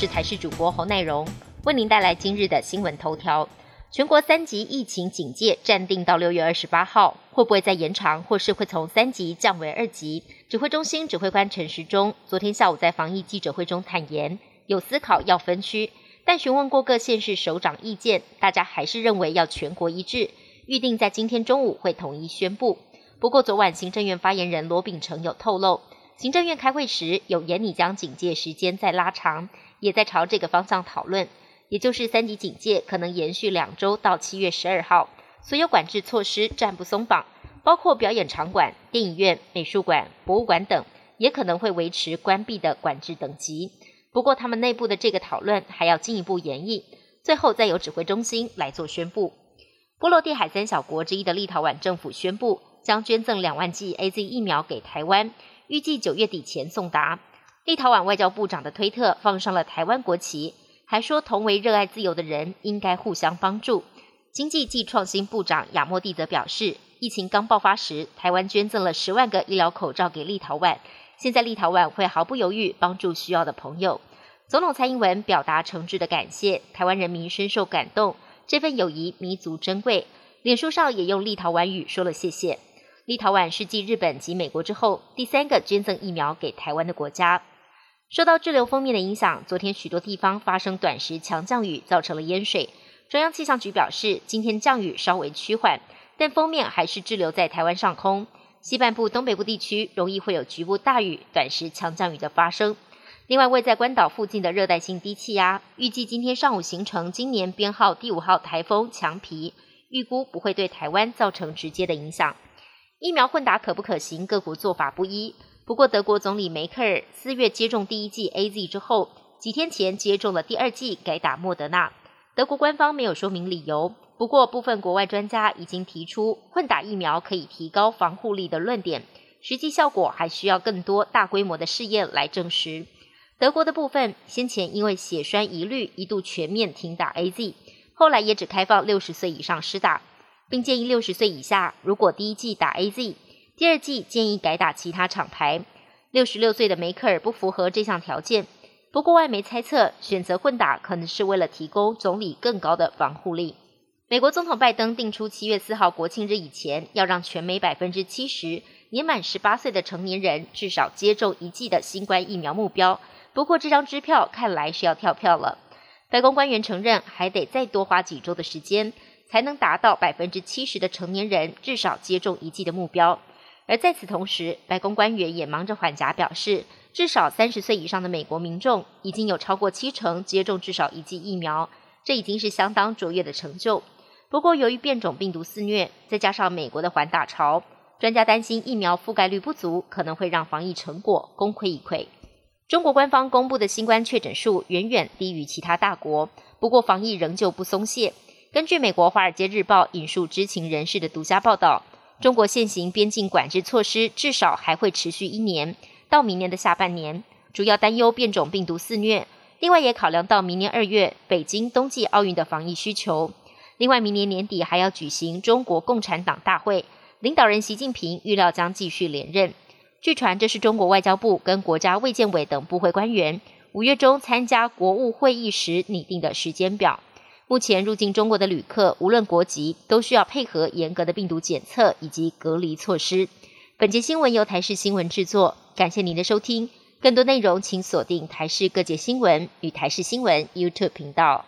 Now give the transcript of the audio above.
是台视主播侯乃荣，为您带来今日的新闻头条。全国三级疫情警戒暂定到六月二十八号，会不会再延长，或是会从三级降为二级？指挥中心指挥官陈时中昨天下午在防疫记者会中坦言，有思考要分区，但询问过各县市首长意见，大家还是认为要全国一致，预定在今天中午会统一宣布。不过昨晚行政院发言人罗秉成有透露，行政院开会时有言拟将警戒时间再拉长，也在朝这个方向讨论。也就是三级警戒可能延续两周到七月十二号，所有管制措施暂不松绑，包括表演场馆、电影院、美术馆、博物馆等，也可能会维持关闭的管制等级。不过，他们内部的这个讨论还要进一步研议，最后再由指挥中心来做宣布。波罗的海三小国之一的立陶宛政府宣布，将捐赠两万剂 A Z 疫苗给台湾，预计九月底前送达。立陶宛外交部长的推特放上了台湾国旗。还说，同为热爱自由的人应该互相帮助。经济暨创新部长亚莫蒂则表示，疫情刚爆发时，台湾捐赠了十万个医疗口罩给立陶宛，现在立陶宛会毫不犹豫帮助需要的朋友。总统蔡英文表达诚挚的感谢，台湾人民深受感动，这份友谊弥足珍贵。脸书上也用立陶宛语说了谢谢。立陶宛是继日本及美国之后第三个捐赠疫苗给台湾的国家。受到滞留封面的影响，昨天许多地方发生短时强降雨，造成了淹水。中央气象局表示，今天降雨稍微趋缓，但封面还是滞留在台湾上空。西半部、东北部地区容易会有局部大雨、短时强降雨的发生。另外，位在关岛附近的热带性低气压，预计今天上午形成今年编号第五号台风强皮，预估不会对台湾造成直接的影响。疫苗混打可不可行？各国做法不一。不过，德国总理梅克尔四月接种第一剂 A Z 之后，几天前接种了第二剂，改打莫德纳。德国官方没有说明理由。不过，部分国外专家已经提出混打疫苗可以提高防护力的论点，实际效果还需要更多大规模的试验来证实。德国的部分先前因为血栓疑虑，一度全面停打 A Z，后来也只开放六十岁以上施打，并建议六十岁以下如果第一季打 A Z。第二季建议改打其他厂牌。六十六岁的梅克尔不符合这项条件。不过，外媒猜测选择混打可能是为了提供总理更高的防护力。美国总统拜登定出七月四号国庆日以前要让全美百分之七十年满十八岁的成年人至少接种一剂的新冠疫苗目标。不过，这张支票看来是要跳票了。白宫官员承认，还得再多花几周的时间，才能达到百分之七十的成年人至少接种一剂的目标。而在此同时，白宫官员也忙着缓颊，表示至少三十岁以上的美国民众已经有超过七成接种至少一剂疫苗，这已经是相当卓越的成就。不过，由于变种病毒肆虐，再加上美国的缓打潮，专家担心疫苗覆盖率不足，可能会让防疫成果功亏一篑。中国官方公布的新冠确诊数远远低于其他大国，不过防疫仍旧不松懈。根据美国《华尔街日报》引述知情人士的独家报道。中国现行边境管制措施至少还会持续一年，到明年的下半年，主要担忧变种病毒肆虐。另外，也考量到明年二月北京冬季奥运的防疫需求。另外，明年年底还要举行中国共产党大会，领导人习近平预料将继续连任。据传，这是中国外交部跟国家卫健委等部会官员五月中参加国务会议时拟定的时间表。目前入境中国的旅客，无论国籍，都需要配合严格的病毒检测以及隔离措施。本节新闻由台视新闻制作，感谢您的收听。更多内容请锁定台视各界新闻与台视新闻 YouTube 频道。